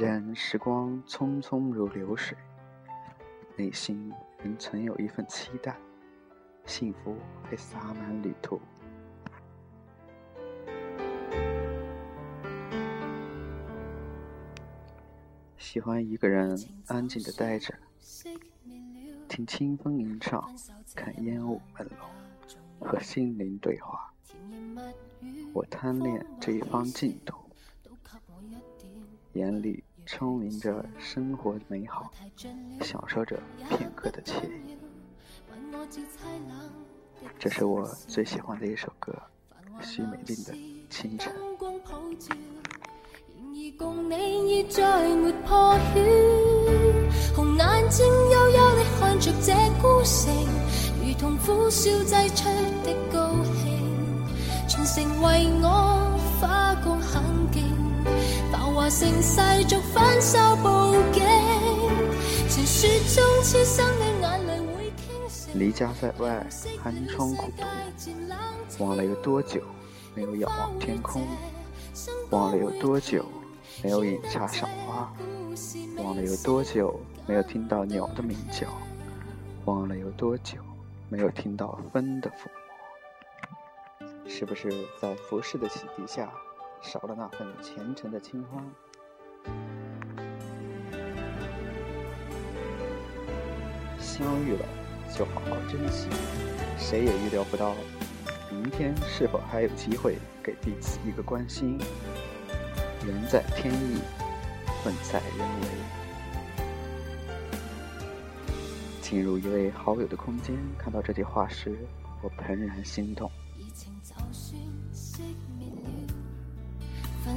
任时光匆匆如流水，内心仍存有一份期待，幸福会洒满旅途。喜欢一个人安静的待着，听清风吟唱，看烟雾朦胧，和心灵对话。我贪恋这一方净土，眼里充盈着生活的美好，享受着片刻的惬意。这是我最喜欢的一首歌，许美静的《清晨》。共你已再没破晓，红眼睛幽幽地看着这孤城，如同苦笑挤出的高兴，全城为我花光很劲，繁华盛世俗反手布景，传说中痴心的眼泪会倾城。离家在外，寒窗苦读，忘了有多久没有仰望天空，忘了有多久。没有饮茶赏花，忘了有多久没有听到鸟的鸣叫，忘了有多久没有听到风的抚摸。是不是在浮世的洗涤下，少了那份虔诚的清欢？相遇了，就好好珍惜。谁也预料不到，明天是否还有机会给彼此一个关心。人在天意，份在人为。进入一位好友的空间，看到这句话时，我怦然心动。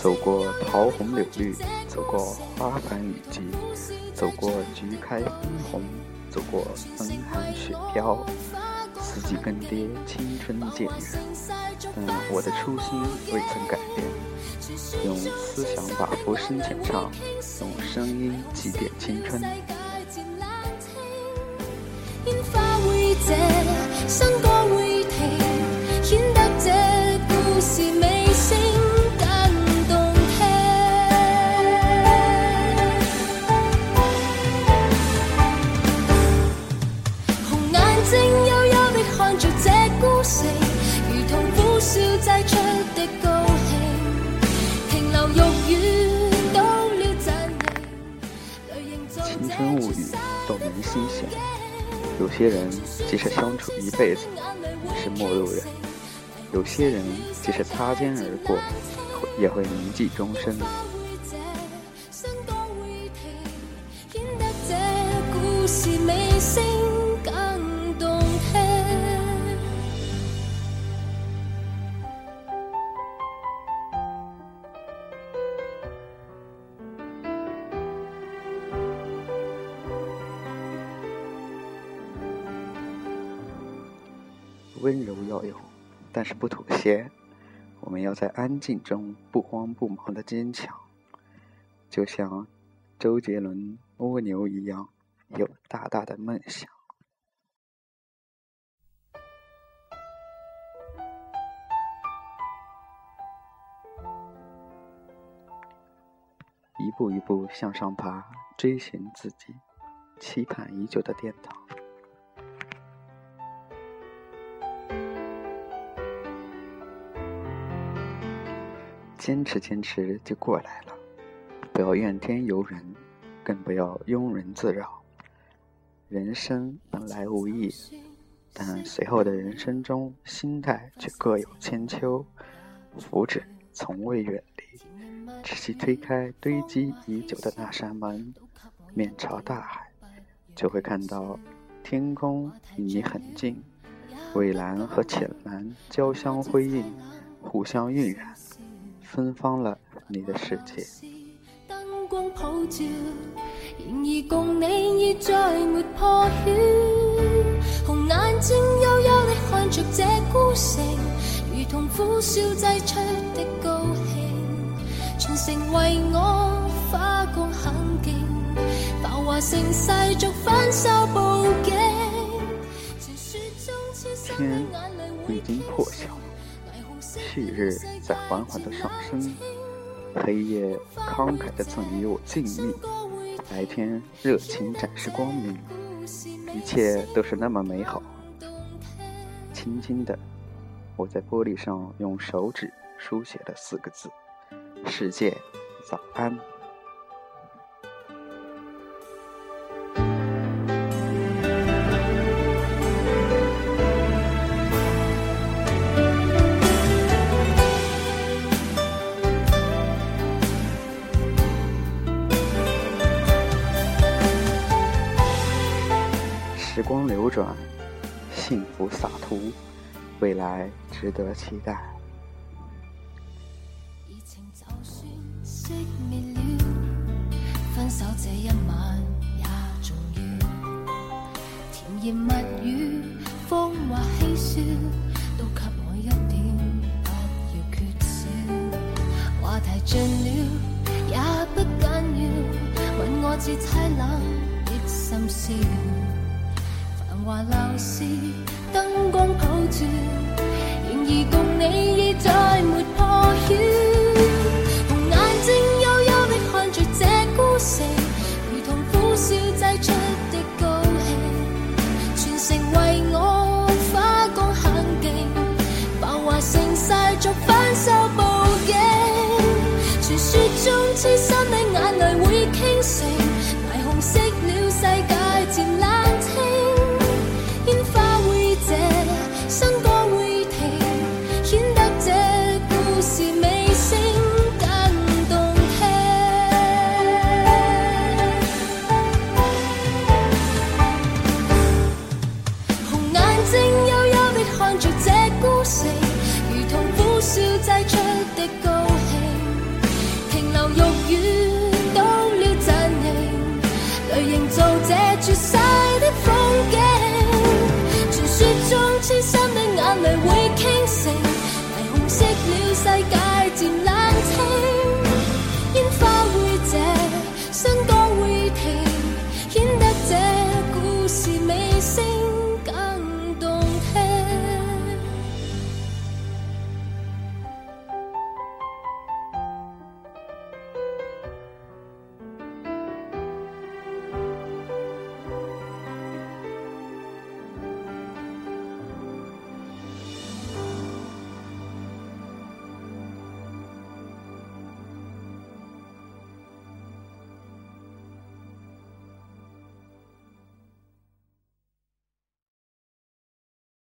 走过桃红柳绿，走过花繁雨急，走过菊开分红，走过风寒雪飘，四季更迭，青春渐远，但我的初心未曾改变。用思想把浮生浅唱，用声音祭奠青春。人心险有些人即使相处一辈子是陌路人，有些人即使擦肩而过也会铭记终生。温柔要有，但是不妥协。我们要在安静中不慌不忙的坚强，就像周杰伦蜗牛一样，有大大的梦想。一步一步向上爬，追寻自己期盼已久的殿堂。坚持，坚持就过来了。不要怨天尤人，更不要庸人自扰。人生本来无易，但随后的人生中，心态却各有千秋。福祉从未远离，只需推开堆积已久的那扇门，面朝大海，就会看到天空与你很近，蔚蓝和浅蓝交相辉映，互相晕染。芬芳了你的世界灯光普照，然而共你已再没破晓。红眼睛幽幽地看着这孤城，如同苦笑挤出的高兴，全城为我花光很劲，繁华盛世逐反手报警。传说中痴心的眼泪已经破晓，旭日在缓缓的上升。黑夜慷慨的赠予我静谧，白天热情展示光明，一切都是那么美好。轻轻的，我在玻璃上用手指书写了四个字：世界，早安。时光流转，幸福洒脱，未来值得期待。热情就算熄灭了，分手这一晚也重要。甜言蜜语，风或嬉笑，都给我一点，不要缺少。话题尽了，也不紧要，问我至凄冷的心笑。话闹市，灯光普照，然而共你已再没破晓。红眼睛幽幽地看着这孤城，如同苦笑挤出的高兴。全城为我花光很劲，繁华盛世俗反手报警。传说中痴心的眼